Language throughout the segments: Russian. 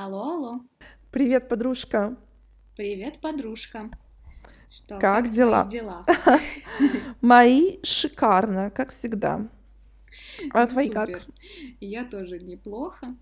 Алло, алло. Привет, подружка. Привет, подружка. Что, Как как дела? дела? Мои шикарно, как всегда. А Ну, твои как? Я тоже неплохо.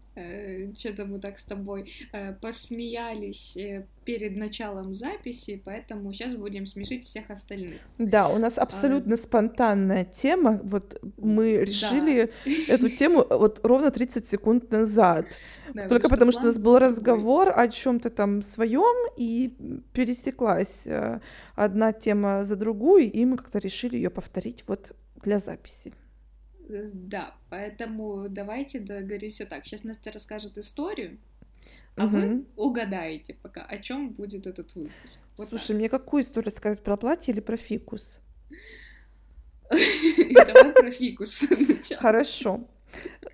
Что-то мы так с тобой э, посмеялись э, перед началом записи, поэтому сейчас будем смешить всех остальных. Да, у нас А, абсолютно спонтанная тема. Вот мы Да, решили эту тему вот ровно 30 секунд назад. да, Только потому что у нас был разговор о чем-то там своем, и пересеклась э, одна тема за другую, и мы как-то решили ее повторить вот для записи. Э, Да, поэтому давайте договоримся так. Сейчас Настя расскажет историю, а вы Мгм. угадаете пока, о чем будет этот выпуск. Вот так. Слушай, мне какую историю сказать про платье или про фикус? Давай про фикус. Хорошо.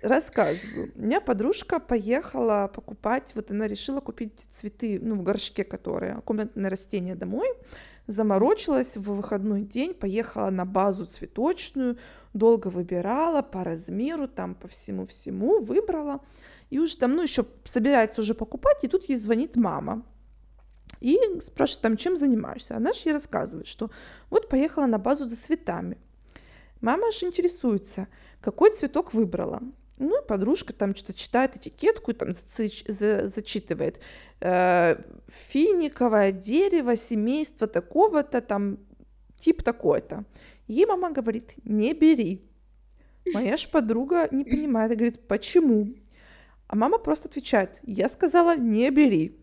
Рассказываю. У меня подружка поехала покупать, вот она решила купить цветы, ну, в горшке, которые, комнатные растения домой, заморочилась в выходной день, поехала на базу цветочную, долго выбирала по размеру, там по всему-всему, выбрала, и уже там, ну, еще собирается уже покупать, и тут ей звонит мама. И спрашивает, там, чем занимаешься? Она же ей рассказывает, что вот поехала на базу за цветами. Мама же интересуется, какой цветок выбрала. Ну и подружка там что-то читает этикетку и там зацич- за- зачитывает. Э, финиковое дерево, семейство такого-то, там тип такой-то. Ей мама говорит, не бери. Моя ж подруга не понимает и говорит, почему? А мама просто отвечает, я сказала, не бери.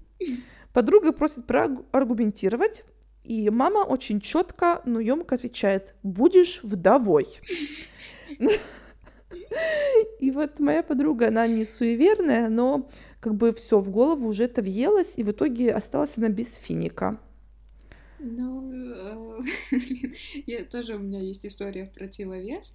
Подруга просит проаргументировать, и мама очень четко, но емко отвечает, будешь вдовой. И вот моя подруга, она не суеверная, но как бы все в голову уже это въелось, и в итоге осталась она без финика. Ну, э, блин, я тоже у меня есть история в противовес.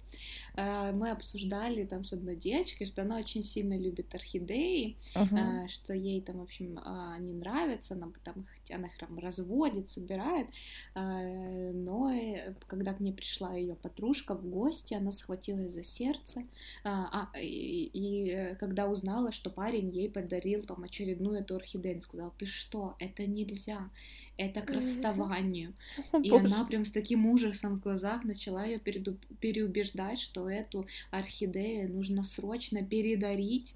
Э, Мы обсуждали там с одной девочкой, что она очень сильно любит орхидеи, э, что ей там, в общем, а, они нравятся, она бы там их, она их там разводит, собирает. Э, Но э, когда к ней пришла ее подружка в гости, она схватилась за сердце, а, а, и, и, э, когда узнала, что парень ей подарил там очередную эту орхидею, она сказала, ты что, это нельзя, это к расставанию. И боже. она прям с таким ужасом в глазах начала ее переубеждать, что эту орхидею нужно срочно передарить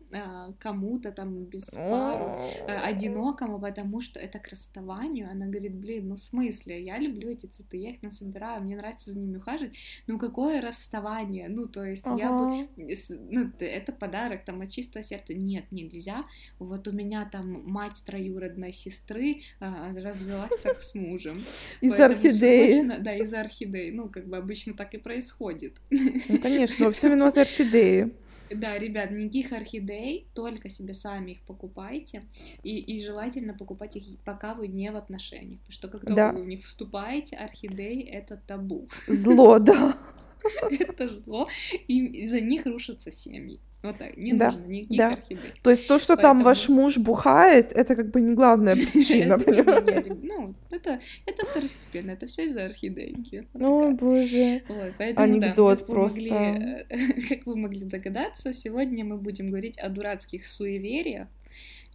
кому-то там без пару, одинокому, потому что это к расставанию. Она говорит, блин, ну в смысле, я люблю эти цветы, я их насобираю, мне нравится за ними ухаживать, ну какое расставание? Ну то есть я бы, Ага. ну это подарок там от чистого сердца. Нет, нельзя. Вот у меня там мать троюродной сестры а, развелась так с мужем. Из орхидеи. да, из орхидей. Ну, как бы обычно так и происходит. Ну, конечно, во всем виноваты орхидеи. Да, ребят, никаких орхидей, только себе сами их покупайте. И, и желательно покупать их, пока вы не в отношениях. Потому что как только Да. вы в них вступаете, орхидеи — это табу. Зло, да. это зло. И за них рушатся семьи. Вот так, не Да, нужно никаких да. орхидей. То есть то, что там Поэтому- ваш муж бухает, это как бы не главная причина, понимаешь? Ну, это, это второстепенно, это все из-за орхидейки. О, такая. боже. Ой, поэтому да, Анекдот вы, просто. могли, э, как вы могли догадаться, сегодня мы будем говорить о дурацких суевериях,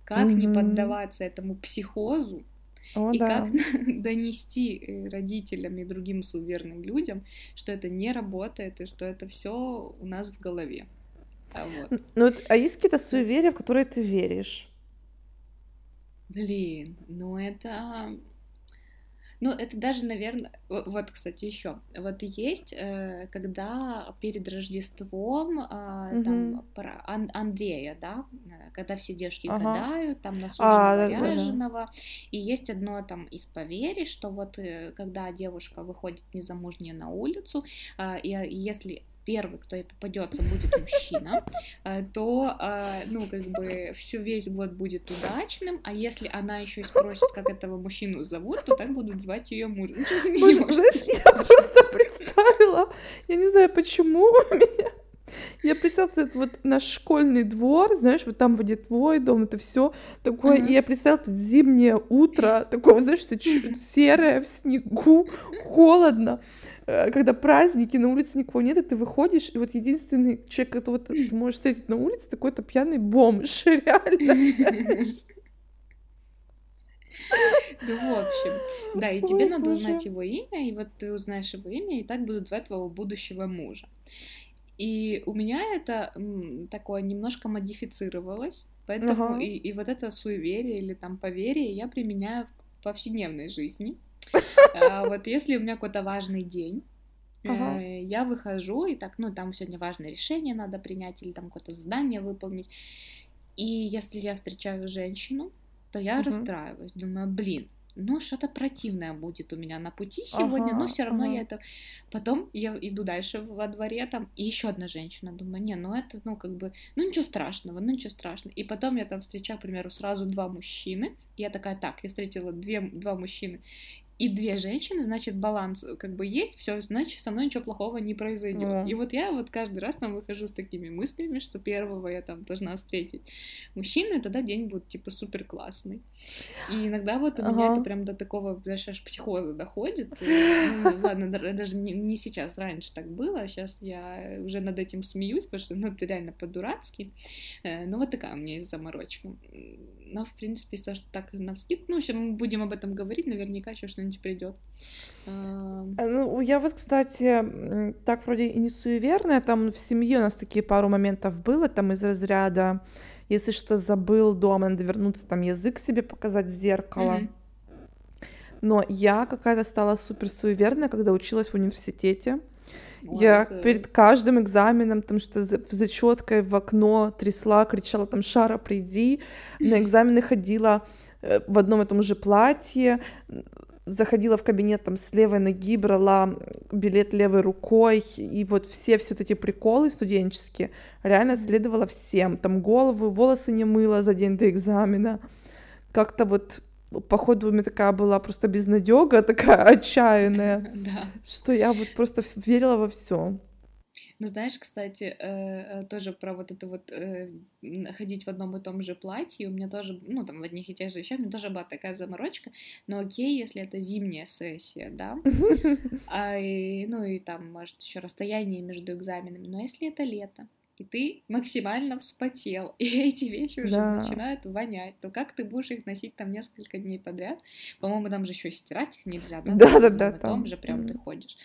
как не поддаваться этому психозу О, и да. как донести э, родителям и другим суеверным людям, что это не работает и что это все у нас в голове. А вот. Ну вот, а есть какие-то суеверия, в которые ты веришь? Блин, ну это... Ну, это даже, наверное... Вот, кстати, еще. Вот есть, э, когда перед Рождеством а, там про Ан- Андрея, да, когда все девушки Ага. гадают, там на А, суженого да-да-да. ряженого, и есть одно там из поверий, что вот э, когда девушка выходит незамужняя на улицу, а, а, и если первый, кто ей попадется, будет мужчина, э, то, э, ну, как бы, все весь год будет удачным, а если она еще и спросит, как этого мужчину зовут, то так будут звать ее муж. Ну, смеешься? знаешь, я просто представила, я не знаю почему у меня, я представила этот вот наш школьный двор, знаешь, вот там вот твой дом, это все такое, Ага. и я представила тут зимнее утро, такое, знаешь, чё- серое, в снегу, холодно, когда праздники, на улице никого нет, и ты выходишь, и вот единственный человек, которого ты ты можешь встретить на улице, такой-то пьяный бомж, реально. Ну, в общем, да, и тебе надо узнать его имя, и вот ты узнаешь его имя, и так будут звать твоего будущего мужа. И у меня это такое немножко модифицировалось, поэтому и вот это суеверие или там поверие я применяю в повседневной жизни. А вот если у меня какой-то важный день, ага. Э, я выхожу, и так, ну, там сегодня важное решение надо принять, или там какое-то задание выполнить, и если я встречаю женщину, то я угу. расстраиваюсь, думаю, блин, ну, что-то противное будет у меня на пути сегодня, ага, но все равно ага. я это... Потом я иду дальше во дворе, там, и еще одна женщина, думаю, не, ну это, ну, как бы, ну, ничего страшного, ну, ничего страшного. И потом я там встречаю, к примеру, сразу два мужчины, я такая, так, я встретила две, два мужчины, и две женщины, значит, баланс э, как бы есть, все, значит, со мной ничего плохого не произойдет. Mm. И вот я вот каждый раз там выхожу с такими мыслями, что первого я там должна встретить мужчину, и тогда день будет, типа, супер классный. И иногда вот у uh-huh. меня это прям до такого, даже аж психоза доходит. Ну, ладно, даже не, не сейчас, раньше так было, сейчас я уже над этим смеюсь, потому что, ну, это реально по-дурацки. Э, ну, вот такая у меня есть заморочка. Но, в принципе, что так на вскид, ну, если мы будем об этом говорить, наверняка еще что-нибудь придет. А, ну, я вот, кстати, так вроде и не суеверная, там в семье у нас такие пару моментов было, там из разряда, если что забыл дома, надо вернуться, там язык себе показать в зеркало. Mm-hmm. Но я какая-то стала супер суеверная, когда училась в университете. Ой, я это... перед каждым экзаменом там что за зачеткой в окно трясла, кричала там «Шара, приди!» На экзамены ходила э, в одном и том же платье, заходила в кабинет там с левой ноги, брала билет левой рукой, и вот все все эти приколы студенческие реально следовала всем. Там голову, волосы не мыла за день до экзамена. Как-то вот походу у меня такая была просто безнадега, такая отчаянная, что я вот просто верила во все. Ну, знаешь, кстати, э, э, тоже про вот это вот э, ходить в одном и том же платье, у меня тоже, ну, там, в одних и тех же вещах, у меня тоже была такая заморочка, но окей, если это зимняя сессия, да, а, и, ну, и там, может, еще расстояние между экзаменами, но если это лето, и ты максимально вспотел, и эти вещи уже да. начинают вонять, то как ты будешь их носить там несколько дней подряд? По-моему, там же еще стирать их нельзя, да? Да, да, да. Там, там же прям ты ходишь.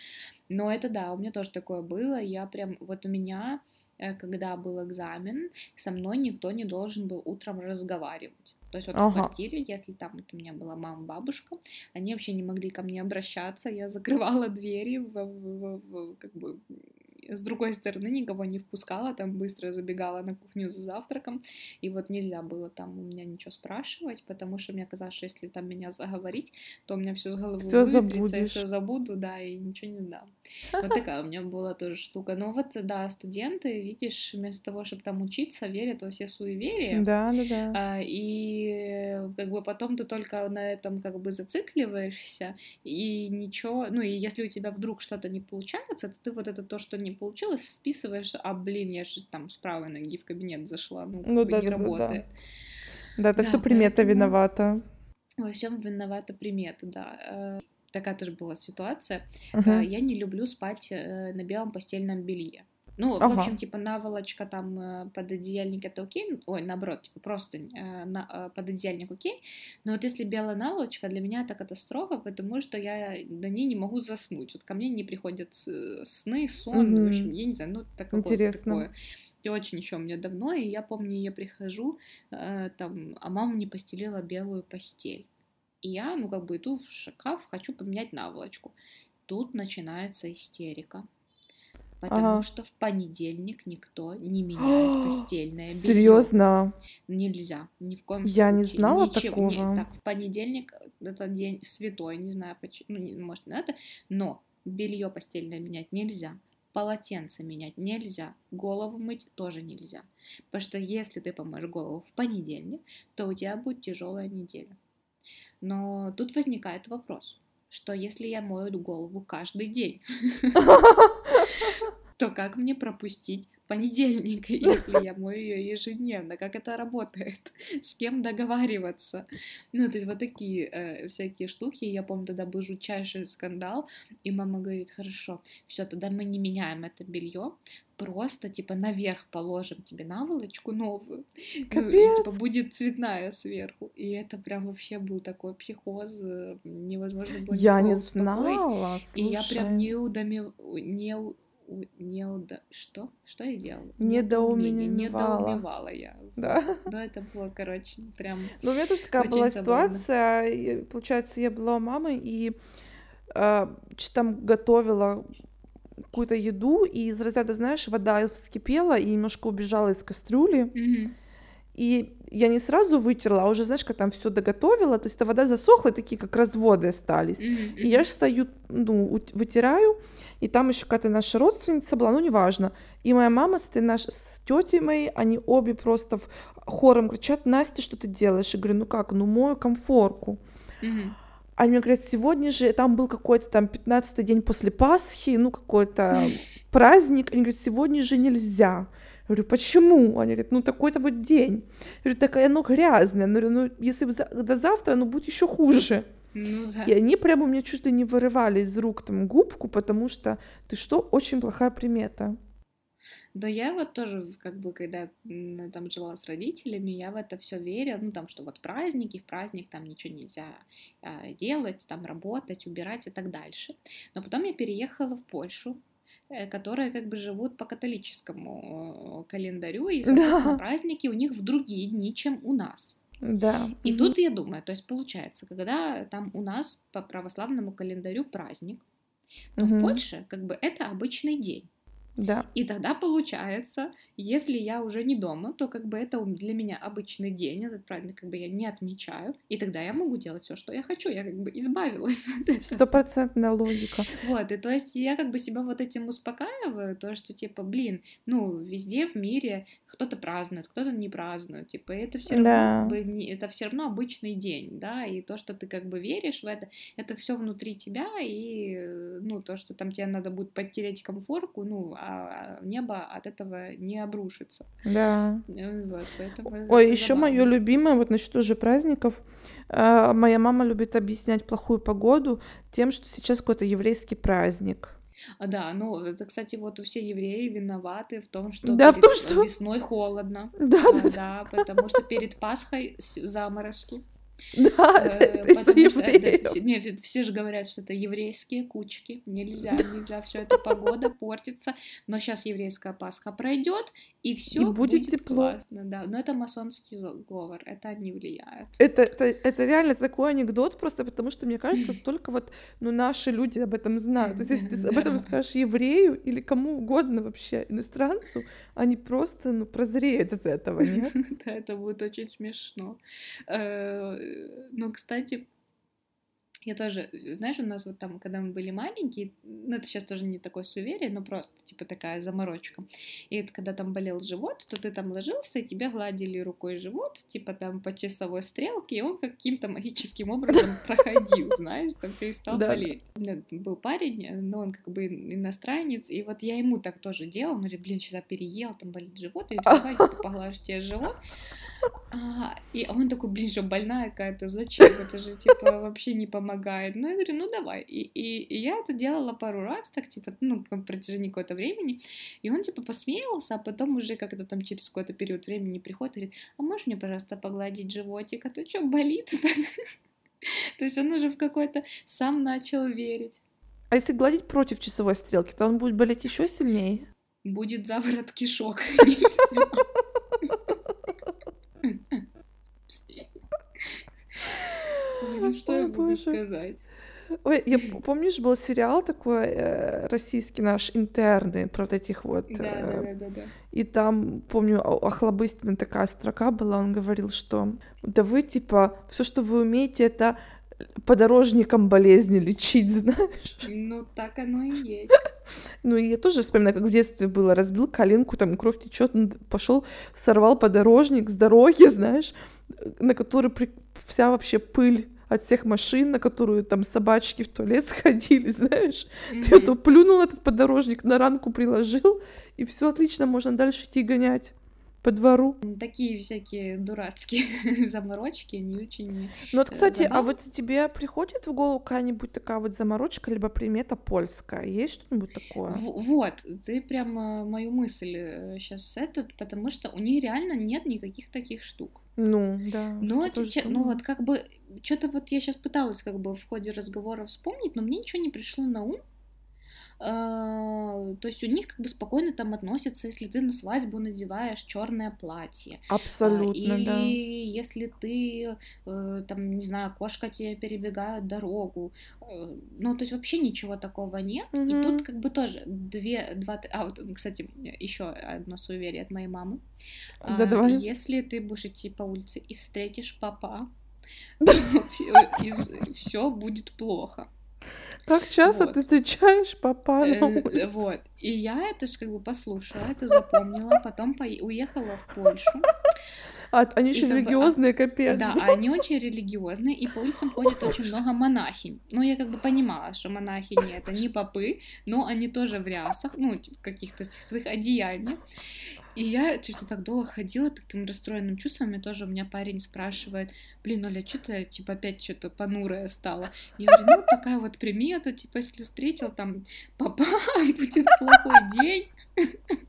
Но это да, у меня тоже такое было. Я прям, вот у меня, э, когда был экзамен, со мной никто не должен был утром разговаривать. То есть вот ага. в квартире, если там вот у меня была мама, бабушка, они вообще не могли ко мне обращаться, я закрывала двери в, в, в, в как бы с другой стороны никого не впускала, там быстро забегала на кухню за завтраком, и вот нельзя было там у меня ничего спрашивать, потому что мне казалось, что если там меня заговорить, то у меня все с головы выветрится, я все забуду, да, и ничего не сдам. Вот такая у меня была тоже штука. Но вот, да, студенты, видишь, вместо того, чтобы там учиться, верят во все суеверия. Да, да, да. А, и как бы потом ты только на этом как бы зацикливаешься, и ничего, ну и если у тебя вдруг что-то не получается, то ты вот это то, что не получилось, списываешь, а блин, я же там с правой ноги в кабинет зашла, ну, ну да, не да, работает. Да, да. да это да, все примета поэтому... виновата. Во всем виновата примета, да. Э, такая тоже была ситуация. Uh-huh. Я не люблю спать э, на белом постельном белье. Ну, ага. в общем, типа, наволочка там э, под одеяльник это окей, ой, наоборот, типа, просто э, на, э, под одеяльник окей, но вот если белая наволочка, для меня это катастрофа, потому что я на ней не могу заснуть, вот ко мне не приходят сны, сон, угу. в общем, я не знаю, ну, так Интересно. такое. И очень еще у меня давно, и я помню, я прихожу, э, там, а мама не постелила белую постель. И я, ну, как бы иду в шкаф, хочу поменять наволочку. Тут начинается истерика потому ага. что в понедельник никто не меняет постельное белье. Серьезно? Нельзя, ни в коем случае. Я не знала Ничего, такого. Не, так, в понедельник это день святой, не знаю почему, ну, не, может, на это, но белье постельное менять нельзя. Полотенце менять нельзя, голову мыть тоже нельзя. Потому что если ты помоешь голову в понедельник, то у тебя будет тяжелая неделя. Но тут возникает вопрос, что если я мою голову каждый день, то как мне пропустить понедельник, если я мою ее ежедневно? Как это работает? С кем договариваться? Ну, то есть вот такие э, всякие штуки. Я помню, тогда был жутчайший скандал, и мама говорит, хорошо, все, тогда мы не меняем это белье, просто типа наверх положим тебе наволочку новую, Капец. ну, и типа будет цветная сверху. И это прям вообще был такой психоз, э, невозможно было Я не успокоить. знала, И я прям слушай. не удоме... не не уда... Что? Что я делала? Недоумевала. Недоумевала я. Да. Ну, это было, короче, прям... Ну, у меня тоже такая была забавно. ситуация. Получается, я была у мамы и чё там готовила какую-то еду, и из разряда, знаешь, вода вскипела и немножко убежала из кастрюли. И я не сразу вытерла, а уже, знаешь, как там все доготовила, то есть эта вода засохла, такие как разводы остались. Мгм, И я же стою, ну, вытираю, и там еще какая-то наша родственница была, ну, неважно. И моя мама с, наш- с тетей моей, они обе просто в- хором кричат, Настя, что ты делаешь? Я говорю, ну как, ну мою комфорку. Мгм. Они мне говорят, сегодня же, там был какой-то там 15 день после Пасхи, ну какой-то праздник. Они говорят, сегодня же нельзя. Я говорю, почему? Они говорят, ну такой-то вот день. Я говорю, такая, оно грязное. Я говорю, ну если до завтра, ну будет еще хуже. Ну да. И они прямо у меня чуть ли не вырывали из рук там губку, потому что ты что, очень плохая примета. Да я вот тоже, как бы, когда там жила с родителями, я в это все верила, ну, там, что вот праздники, в праздник там ничего нельзя а, делать, там, работать, убирать и так дальше. Но потом я переехала в Польшу, э, которые как бы живут по католическому э, календарю, и, соответственно, Да. праздники у них в другие дни, чем у нас. Да. И тут я думаю, то есть получается, когда там у нас по православному календарю праздник, то в Мгм. Польше как бы это обычный день. Да. И тогда получается, если я уже не дома, то как бы это для меня обычный день, этот праздник как бы я не отмечаю, и тогда я могу делать все, что я хочу, я как бы избавилась от этого. Стопроцентная логика. Вот, и то есть я как бы себя вот этим успокаиваю, то, что типа, блин, ну, везде в мире кто-то празднует, кто-то не празднует, типа, это все равно, Да. как бы, не- это все равно обычный день, да, и то, что ты как бы веришь в это, это все внутри тебя, и, э, ну, то, что там тебе надо будет подтереть комфорку, ну, а небо от этого не обрушится. Да. Э, Вот, поэтому Ой, еще мое любимое, вот насчет уже праздников. а, Моя мама любит объяснять плохую погоду тем, что сейчас какой-то еврейский праздник. А, да, ну, это, кстати, вот все евреи виноваты в том, что Да, в перед том, что- весной холодно. Да, А, да, да, потому что перед Пасхой заморозки. Да, Э, это Потому что это- евреев. все, не, же говорят, что это еврейские кучки. Нельзя, нельзя, все это погода портится. Но сейчас еврейская Пасха пройдет, и все будет тепло. классно. Да. Но это масонский говор, это они влияют. Это, это, это реально такой анекдот просто, потому что, мне кажется, только вот ну, наши люди об этом знают. То есть, если ты об этом скажешь еврею или кому угодно вообще, иностранцу, они просто, ну, прозреют от этого, нет? Да, это будет очень смешно. Э, Ну, кстати, я тоже, знаешь, у нас вот там, когда мы были маленькие, ну, это сейчас тоже не такое суеверие, но просто, типа, такая заморочка. И это когда там болел живот, то ты там ложился, и тебе гладили рукой живот, типа, там, по часовой стрелке, и он каким-то магическим образом проходил, знаешь, там перестал Да. болеть. У меня был парень, но он как бы иностранец, и вот я ему так тоже делала, он говорит, блин, сюда переел, там болит живот, и давай, типа, поглажу тебе живот. А, и он такой, блин, что больная какая-то, зачем? Это же, типа, вообще не помогает. Ну, я говорю, ну, давай. И, и, и я это делала пару раз, так, типа, ну, на протяжении какого-то времени. И он, типа, посмеялся, а потом уже как-то там через какой-то период времени приходит и говорит, а можешь мне, пожалуйста, погладить животик? А то что, болит? То есть он уже в какой-то сам начал верить. А если гладить против часовой стрелки, то он будет болеть еще сильнее. Будет заворот кишок. и всё. Ой, Ну боже. сказать? Ой, я помнишь, был сериал такой э, российский наш интерны про вот этих вот. Да, э, да, да, да, да. И там, помню, о- Охлобыстина такая строка была, он говорил, что да вы, типа, все, что вы умеете, это подорожником болезни лечить, знаешь. Ну, так оно и есть. Ну, и я тоже вспоминаю, как в детстве было, разбил коленку, там кровь течет, пошел, сорвал подорожник с дороги, знаешь, на который при- вся вообще пыль от всех машин, на которую там собачки в туалет сходили, знаешь. Ты Мгм. это плюнул этот подорожник, на ранку приложил, и все отлично, можно дальше идти гонять. По двору. Такие всякие дурацкие заморочки, не очень Ну вот, э, кстати, а забавно. вот тебе приходит в голову какая-нибудь такая вот заморочка, либо примета польская? Есть что-нибудь такое? В- Вот, ты прям мою мысль сейчас этот, потому что у них реально нет никаких таких штук. Ну, да, Но, тоже че- ну вот как бы, что-то вот я сейчас пыталась как бы в ходе разговора вспомнить, но мне ничего не пришло на ум. А, То есть у них как бы спокойно там относятся, если ты на свадьбу надеваешь черное платье, А, Абсолютно, да. Или если ты, э, там, не знаю, кошка тебе перебегает дорогу. э, Ну, то есть вообще ничего такого нет. И Мгм. тут как бы тоже две, два... А, вот, кстати, еще одно суеверие от моей мамы. Да, А, давай. Если ты будешь идти по улице и встретишь папа, Да. все будет плохо. Как часто Вот. ты встречаешь папа на Э, улице? Вот. И я это ж как бы послушала, это запомнила, потом пое- уехала в Польшу. А, они И еще как бы, а, религиозные, капец. Да, да? а они очень религиозные, и по улицам ходит очень много монахинь. Ну, я как бы понимала, что монахини это не попы, но они тоже в рясах, ну, типа, каких-то своих одеяниях. И я что-то так долго ходила таким расстроенным чувством, и тоже у меня парень спрашивает, блин, Оля, что ты, типа, опять что-то понурая стала? Я говорю, ну, такая вот примета, типа, если встретил там папа, будет плохой день.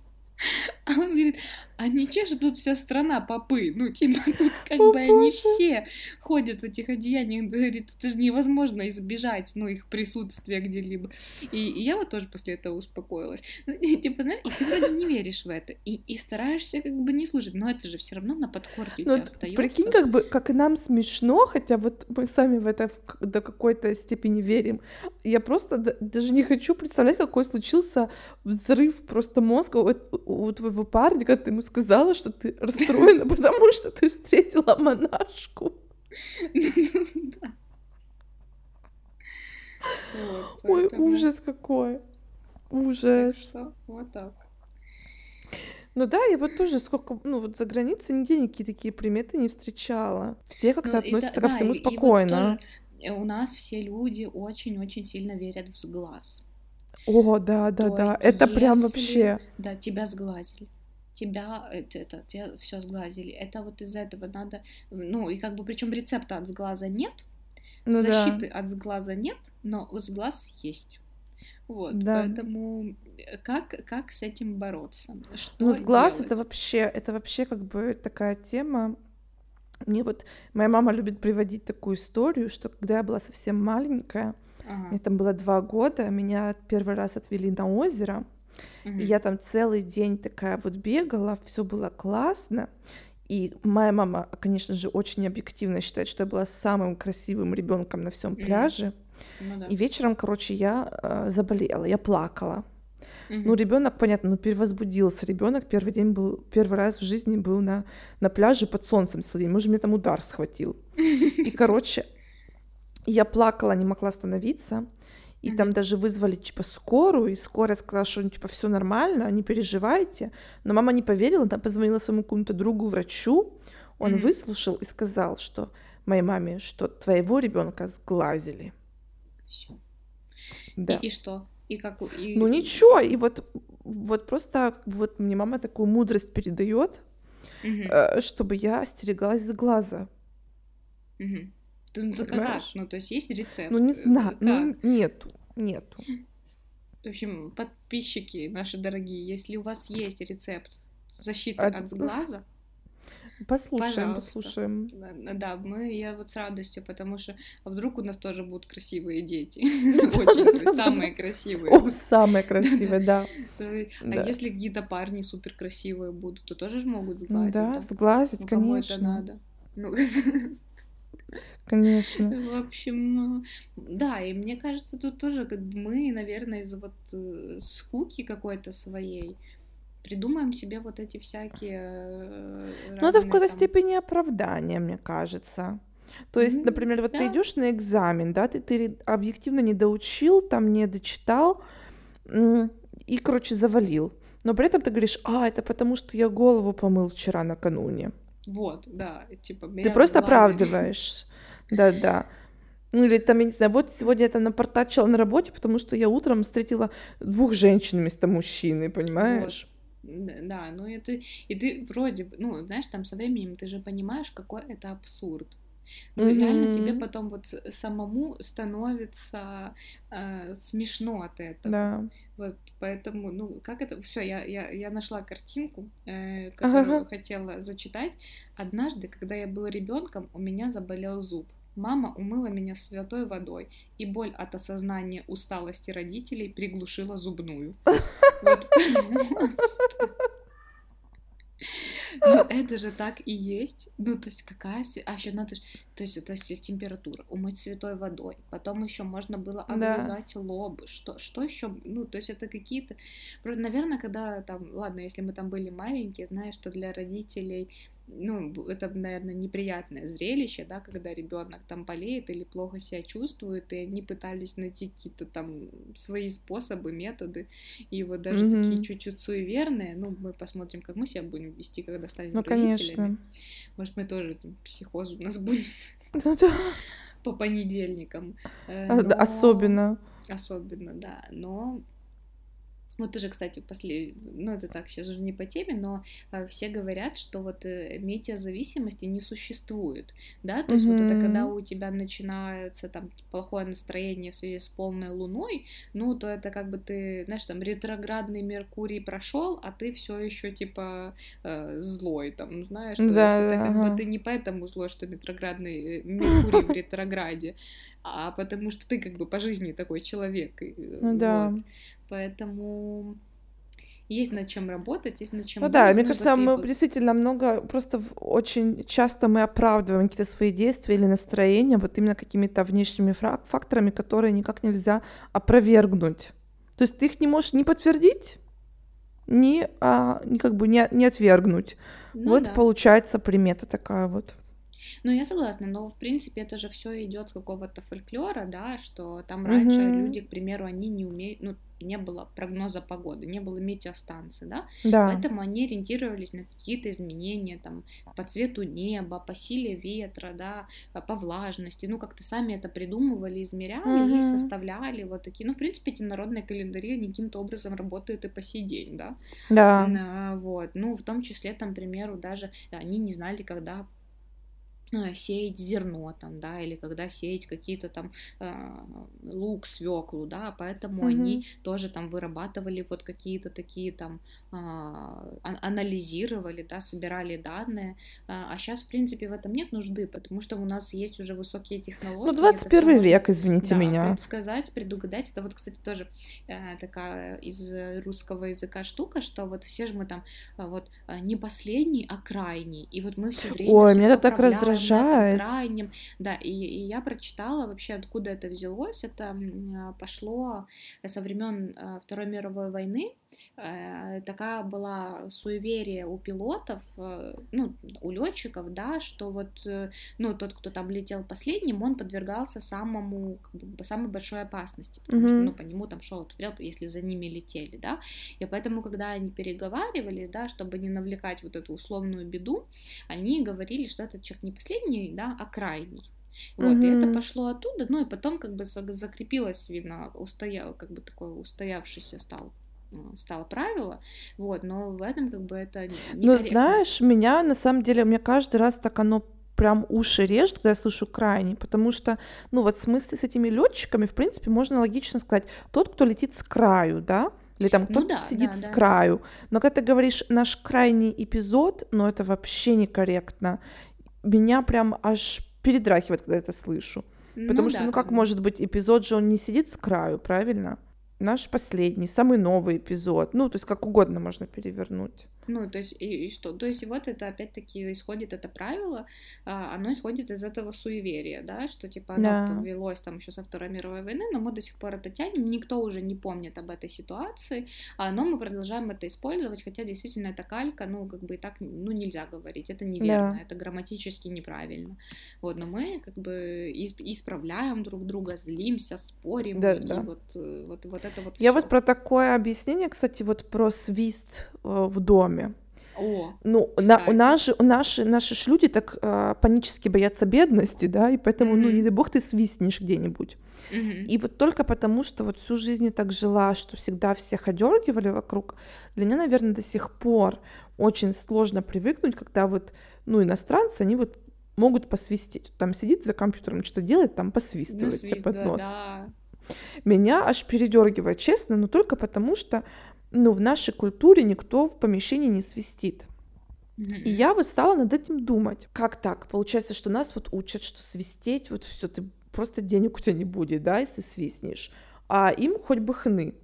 А он говорит, а не че ж тут вся страна попы? Ну, типа, тут как О, бы они все ходят в этих одеяниях. Говорит, это же невозможно избежать, ну, их присутствия где-либо. И, и я вот тоже после этого успокоилась. Ну, и, типа, знаешь, и ты вроде не веришь в это, и, и стараешься как бы не слушать, но это же все равно на подкорке у Ну, тебя остается. прикинь, как бы, как и нам смешно, хотя вот мы сами в это до какой-то степени верим. Я просто даже не хочу представлять, какой случился взрыв просто мозга у, у твоего парня, когда ты ему сказала, что ты расстроена, потому что ты встретила монашку. Ой, ужас какой. Ужас. вот так. Ну да, я вот тоже сколько, ну вот за границей нигде никакие такие приметы не встречала. Все как-то Ну, и да- относятся ко да, всему и- и вот спокойно. тоже, э, у нас все люди очень-очень сильно верят в сглаз. О, да, да, То да. Это прям если- вообще. Да, тебя сглазили. Тебя это, это тебя все сглазили. Это вот из этого надо, ну и как бы причем рецепта от сглаза нет, Ну да. защиты от сглаза нет, но сглаз есть. Вот, Да. поэтому э, как как с этим бороться? Что Ну, с глаз это делать? вообще, это вообще как бы такая тема. Мне вот моя мама любит приводить такую историю, что когда я была совсем маленькая, Ага, мне там было два года, меня первый раз отвели на озеро, и я там целый день такая вот бегала, все было классно. И моя мама, конечно же, очень объективно считает, что я была самым красивым ребенком на всем пляже. Ну да. И вечером, короче, я э, заболела, я плакала. Ну, Мгм. ребенок, понятно, ну, перевозбудился. Ребенок первый день был, первый раз в жизни был на, на пляже под солнцем целый день. Может, мне там удар схватил. И, короче, я плакала, не могла остановиться. И там даже вызвали, типа, скорую, и скорая сказала, что, ну, типа, все нормально, не переживайте. Но мама не поверила, она позвонила своему какому-то другу, врачу. Он Мгм. выслушал и сказал, что моей маме, что твоего ребенка сглазили. Всё. Да. И, и что? И как? И... Ну ничего, и вот, вот просто вот мне мама такую мудрость передает, Мгм. э, чтобы я остерегалась за глаза. Мгм. Ты- Ну, как? Понимаешь? Ну, то есть есть рецепт? Ну не э, знаю, ну нету, нету. В общем, подписчики наши дорогие, если у вас есть рецепт защиты От- от сглаза, Послушаем, Пожалуйста. послушаем. да, да, мы, я вот с радостью, потому что а вдруг у нас тоже будут красивые дети, очень красивые, самые красивые. Да. А если какие-то парни супер красивые будут, то тоже ж могут сглазить. Да, сглазить, Ну, кому это конечно. надо? Конечно. В общем, э, да, и мне кажется, тут тоже как бы мы, наверное, из-за вот э, скуки какой-то своей придумаем себе вот эти всякие э, Ну, это в какой-то там- степени оправдание, мне кажется. То есть, М, например, вот ты да. идешь на экзамен, да, ты, ты объективно не доучил, там не дочитал и, короче, завалил. Но при этом ты говоришь, а, это потому что я голову помыл вчера накануне. Вот, да, типа Ты просто сглазили. оправдываешь. Да-да. Ну или там, я не знаю, вот сегодня я там напортачила на работе, потому что я утром встретила двух женщин вместо мужчины, понимаешь? Да, ну ты, и ты вроде бы, ну, знаешь, там со временем ты же понимаешь, какой это абсурд. Ну, mm-hmm. реально тебе потом вот самому становится э, смешно от этого. Да. Вот, поэтому, ну, как это... Все, я, я, я нашла картинку, э, которую ага. хотела зачитать. Однажды, когда я была ребенком, у меня заболел зуб. Мама умыла меня святой водой, и боль от осознания усталости родителей приглушила зубную. Ну, это же так и есть. Ну, то есть какая... А еще надо... То есть, то есть температура. Умыть святой водой. Потом еще можно было обрезать да. лоб. Что, что еще? Ну, то есть это какие-то... Наверное, когда там... Ладно, если мы там были маленькие, знаешь, что для родителей ну, это, наверное, неприятное зрелище, да, когда ребенок там болеет или плохо себя чувствует, и они пытались найти какие-то там свои способы, методы, и вот даже mm-hmm. такие чуть-чуть суеверные, ну, мы посмотрим, как мы себя будем вести, когда станем ну, родителями. Конечно. Может, мы тоже там, психоз у нас будет ну по понедельникам. Э, а, но... Особенно. Особенно, да, но вот тоже, кстати, после, ну это так, сейчас уже не по теме, но э, все говорят, что вот э, метеозависимости не существует, да, то есть mm-hmm. вот это когда у тебя начинается там плохое настроение в связи с полной луной, ну то это как бы ты, знаешь, там ретроградный Меркурий прошел, а ты все еще типа э, злой, там, знаешь, да, есть это как ага. бы ты не поэтому злой, что ретроградный э, Меркурий в ретрограде, а потому что ты как бы по жизни такой человек, ну, да. вот. Поэтому есть над чем работать, есть над чем Ну да, мне кажется, мы действительно много, просто очень часто мы оправдываем какие-то свои действия или настроения вот именно какими-то внешними факторами, которые никак нельзя опровергнуть. То есть ты их не можешь ни подтвердить, ни, а, ни как бы не, не отвергнуть. Ну, вот да. получается примета такая вот. Ну, я согласна, но в принципе это же все идет с какого-то фольклора, да, что там раньше угу. люди, к примеру, они не умеют, ну, не было прогноза погоды, не было метеостанции, да? да, поэтому они ориентировались на какие-то изменения там по цвету неба, по силе ветра, да, по влажности, ну как-то сами это придумывали, измеряли угу. и составляли вот такие, ну в принципе эти народные календари они каким-то образом работают и по сей день, да, да, вот, ну в том числе там, к примеру, даже они не знали, когда сеять зерно там, да, или когда сеять какие-то там э, лук, свеклу, да, поэтому mm-hmm. они тоже там вырабатывали вот какие-то такие там э, анализировали, да, собирали данные, а сейчас в принципе в этом нет нужды, потому что у нас есть уже высокие технологии. Ну 21 век, извините да, меня. Предсказать, предугадать, это вот, кстати, тоже э, такая из русского языка штука, что вот все же мы там э, вот э, не последний, а крайний, и вот мы все время. Ой, меня это так раздражает обижает. крайним. Да, и, и я прочитала вообще, откуда это взялось. Это пошло со времен а, Второй мировой войны. Э, такая была суеверие у пилотов, э, ну, у летчиков, да, что вот, э, ну, тот, кто там летел последним, он подвергался самому, как бы, самой большой опасности, потому mm-hmm. что, ну, по нему там шел обстрел, если за ними летели, да, и поэтому, когда они переговаривались, да, чтобы не навлекать вот эту условную беду, они говорили, что этот человек не последний, да, а крайний. Вот, mm-hmm. и это пошло оттуда, ну и потом как бы закрепилось, видно, устоял, как бы такой устоявшийся стал стало правило, вот, но в этом как бы это Ну, знаешь, меня на самом деле, мне каждый раз так оно прям уши режет, когда я слышу крайний, потому что, ну вот в смысле с этими летчиками, в принципе, можно логично сказать, тот, кто летит с краю, да, или там кто-то ну, да, сидит да, с да. краю. Но когда ты говоришь наш крайний эпизод, ну это вообще некорректно. Меня прям аж передрахивает, когда это слышу. Ну, Потому что, да, ну как да. может быть эпизод же он не сидит с краю, правильно? Наш последний, самый новый эпизод. Ну, то есть как угодно можно перевернуть. Ну, то есть, и, и что? То есть, вот это опять-таки исходит это правило, а, оно исходит из этого суеверия, да, что типа оно да. повелось там еще со Второй мировой войны, но мы до сих пор это тянем, никто уже не помнит об этой ситуации, а, но мы продолжаем это использовать, хотя действительно это калька, ну, как бы и так, ну, нельзя говорить, это неверно, да. это грамматически неправильно. Вот, но мы как бы исправляем друг друга, злимся, спорим, да, и да. Вот, э, вот, вот это вот Я всё. вот про такое объяснение, кстати, вот про свист э, в доме. О, Ну, на, у нас же, у наши, наши ж люди так а, панически боятся бедности, да, и поэтому, ну, не дай бог ты свистнешь где-нибудь. Мгм. И вот только потому, что вот всю жизнь я так жила, что всегда всех одергивали вокруг, для меня, наверное, до сих пор очень сложно привыкнуть, когда вот, ну, иностранцы, они вот могут посвистеть. Там сидит за компьютером, что-то делает, там посвистывает себе под Насвистывать, нос. да. Меня аж передергивает, честно, но только потому, что, ну, в нашей культуре никто в помещении не свистит. И я вот стала над этим думать. Как так? Получается, что нас вот учат, что свистеть, вот все, ты просто денег у тебя не будет, да, если свистнешь. А им хоть бы хны.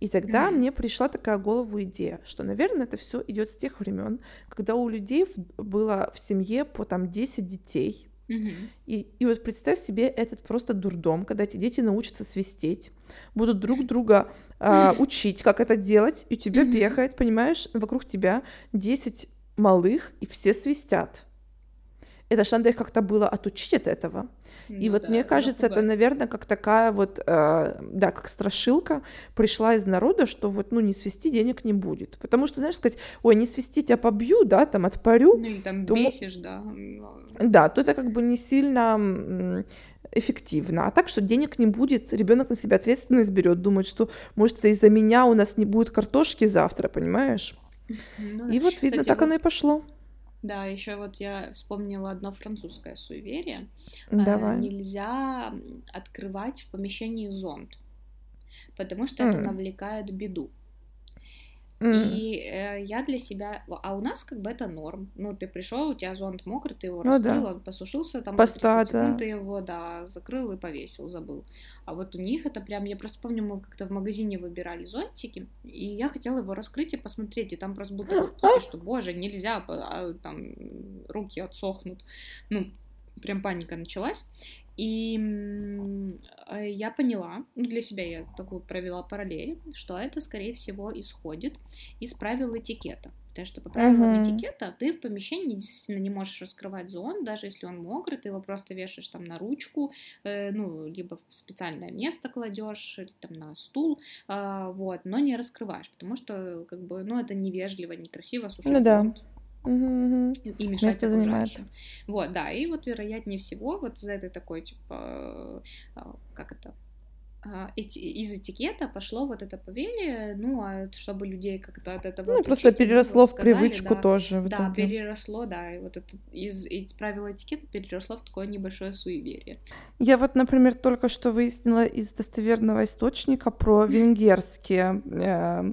И тогда Мгм. мне пришла такая голову идея, что, наверное, это все идет с тех времен, когда у людей было в семье по там 10 детей. И, и вот представь себе этот просто дурдом, когда эти дети научатся свистеть, будут друг друга а, учить, как это делать, и у тебя Мгм. бегает, понимаешь, вокруг тебя 10 малых, и все свистят. Это ж надо их как-то было отучить от этого. И Ну вот мне да, кажется, это, наверное, как такая вот, э, да, как страшилка пришла из народа, что вот, ну, не свисти, денег не будет. Потому что, знаешь, сказать, ой, не свисти, тебя побью, да, там, отпарю, Ну или там то бесишь, да. но- да, то это как бы не сильно эффективно. А так, что денег не будет, ребенок на себя ответственность берет, думает, что может это из-за меня у нас не будет картошки завтра, понимаешь? Ну И вот видно, Кстати, так оно и вот, пошло. Да, еще вот я вспомнила одно французское суеверие. Э, Давай. Нельзя открывать в помещении зонт, потому что это М, навлекает беду. М. И э, я для себя, а у нас как бы это норм. Ну, ты пришел, у тебя зонт мокрый, ты его Ну раскрыл, да, он посушился, там поста, 30 секунд да. ты его, да, закрыл и повесил, забыл. А вот у них это прям, я просто помню, мы как-то в магазине выбирали зонтики, и я хотела его раскрыть и посмотреть, и там просто был такой кипиш, что, боже, нельзя, а, там руки отсохнут. Ну, прям паника началась. И э, я поняла, ну, для себя я такую провела параллель, что это, скорее всего, исходит из правил этикета. Потому что по правилам Мгм. этикета ты в помещении действительно не можешь раскрывать зон, даже если он мокрый, ты его просто вешаешь там на ручку, э, ну, либо в специальное место кладешь, там на стул, а, вот, но не раскрываешь, потому что, как бы, ну, это невежливо, некрасиво Ну сушить да. зонт Мгм, мгм. и и мешать Место занимает. Вот, да, и вот вероятнее всего вот из этой такой, типа, а, как это, а, эти, из этикета пошло вот это поверье, ну, а чтобы людей как-то от этого Ну, просто отучить, они переросло в сказали, привычку да, тоже в да, итоге. переросло, да, и вот это из эти правила этикета переросло в такое небольшое суеверие. Я вот, например, только что выяснила из достоверного источника про венгерские, э,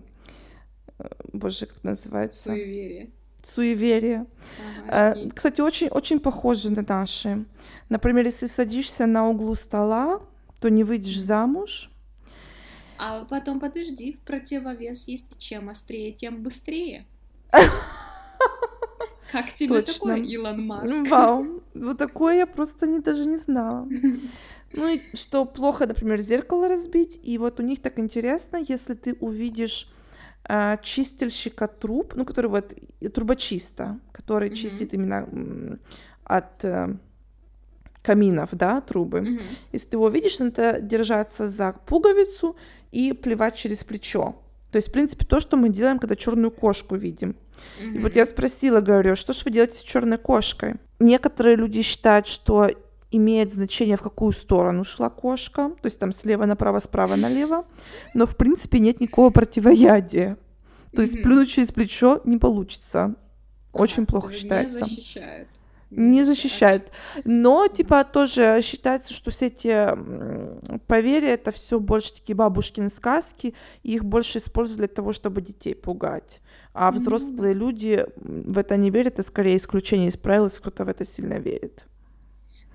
э, боже, как называется, Суеверие. Суеверия. Ага, Э, окей. Кстати, очень, очень похожи на наши. Например, если садишься на углу стола, то не выйдешь замуж. А потом подожди, в противовес есть чем острее, тем быстрее. Как тебе такое, Точно. Илон Маск? Вау, вот такое я просто не, даже не знала. Ну и что плохо, например, зеркало разбить, и вот у них так интересно, если ты увидишь чистильщика труб, ну, который вот трубочиста, который Мгм. чистит именно от э, каминов, да, трубы. Мгм. Если ты его видишь, надо держаться за пуговицу и плевать через плечо. То есть, в принципе, то, что мы делаем, когда черную кошку видим. И вот я спросила, говорю, что ж вы делаете с черной кошкой? Некоторые люди считают, что имеет значение, в какую сторону шла кошка, то есть там слева направо, справа налево, но в принципе нет никакого противоядия. То есть Мгм. плюнуть через плечо не получится. Очень плохо считается. Не защищает. Не защищает. Но, типа, тоже считается, что все эти поверья, это все больше такие бабушкины сказки, и их больше используют для того, чтобы детей пугать. А Ну взрослые люди в это не верят, и скорее исключение из правил, если кто-то в это сильно верит.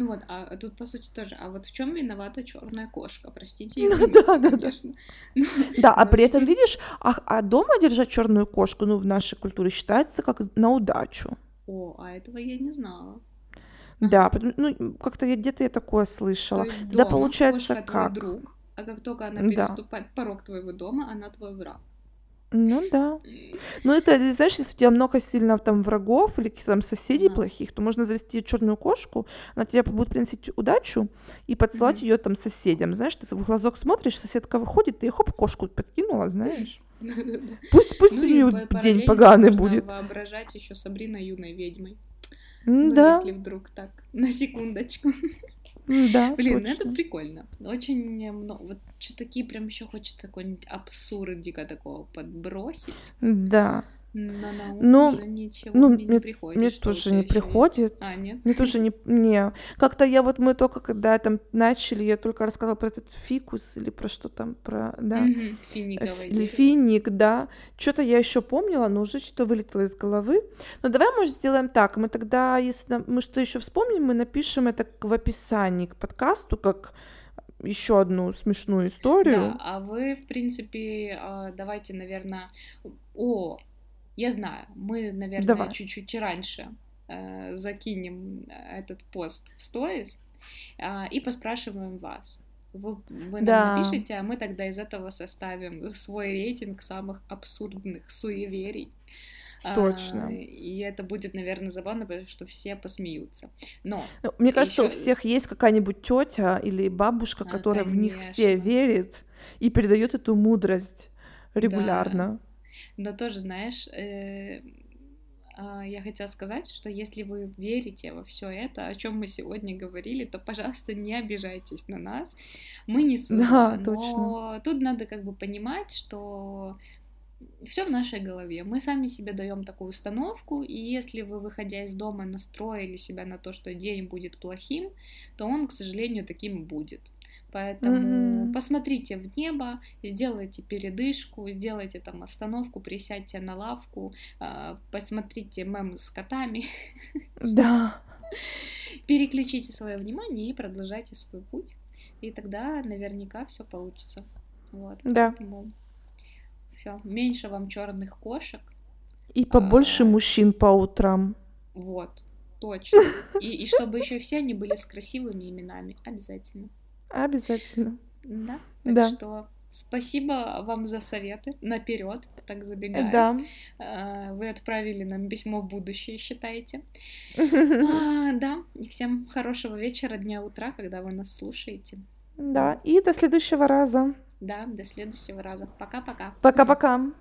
Ну вот, а тут по сути тоже. А вот в чем виновата черная кошка? Простите, Ну извините, да, да, да. конечно. Ну, Да, а но при этом, видишь, а, а дома держать черную кошку, ну, в нашей культуре считается как на удачу. О, а этого я не знала. Да, ну, как-то я где-то я такое То слышала. Да, получается, кошка твой как? друг, а как только она Да. переступает порог твоего дома, она твой враг. Ну да. Ну, это, знаешь, если у тебя много сильно там врагов или каких-то там соседей Ага. плохих, то можно завести черную кошку, она тебе будет приносить удачу и подсылать Мгм. ее там соседям. Знаешь, ты в глазок смотришь, соседка выходит, ты хоп, кошку подкинула, знаешь. Пусть, пусть Ну у и нее день параллельно поганый можно будет. воображать еще Сабрина юной ведьмой. Ну, Да, если вдруг так, на секундочку. да, Блин, ну это точно. прикольно. Очень много. Вот что такие прям еще хочется какой-нибудь абсурдика такого подбросить. Да. Но на ум Ну, уже ничего ну, мне не приходит. мне тоже не еще есть. приходит. А, нет? Мне тоже не, не. Как-то я вот, мы только когда там начали, я только рассказала про этот фикус или про что там, про, да, фи- или финик, да. Что-то я еще помнила, но уже что-то вылетело из головы. Ну, давай, может, сделаем так. Мы тогда, если мы что еще вспомним, мы напишем это в описании к подкасту, как еще одну смешную Да, историю. а вы, в принципе, а, давайте, наверное... О, я знаю, мы, наверное, чуть-чуть раньше э, закинем этот пост в сторис а, и поспрашиваем вас. Вы, вы нам Да. напишите, а мы тогда из этого составим свой рейтинг самых абсурдных суеверий. А, Точно. и это будет, наверное, забавно, потому что все посмеются. Но Ну, Мне кажется, у еще... всех есть какая-нибудь тетя или бабушка, А, которая в них все конечно. верит и передает эту мудрость Да. Но тоже, знаешь, э, а, я хотела сказать, что если вы верите во все это, о чем мы сегодня говорили, то, пожалуйста, не обижайтесь на нас. Мы не со зла, Да, точно. но тут надо как бы понимать, что все в нашей голове. Мы сами себе даем такую установку, и если вы, выходя из дома, настроили себя на то, что день будет плохим, то он, к сожалению, таким будет. Поэтому Мгм. посмотрите в небо, сделайте передышку, сделайте там остановку, присядьте на лавку, а, посмотрите мем с котами, Да. переключите свое внимание и продолжайте свой путь. И тогда наверняка все получится. Вот, Да. все. Меньше вам черных кошек. И побольше А, мужчин по утрам. Вот, точно. И, и чтобы еще все они были с красивыми именами, обязательно. Обязательно. Да. Так Да. что спасибо вам за советы наперед, так забегая. Да. А, Вы отправили нам письмо в будущее, считаете. А, да, и всем хорошего вечера, дня, утра, когда вы нас слушаете. Да. И до следующего раза. Да, до следующего раза. Пока-пока. Пока-пока.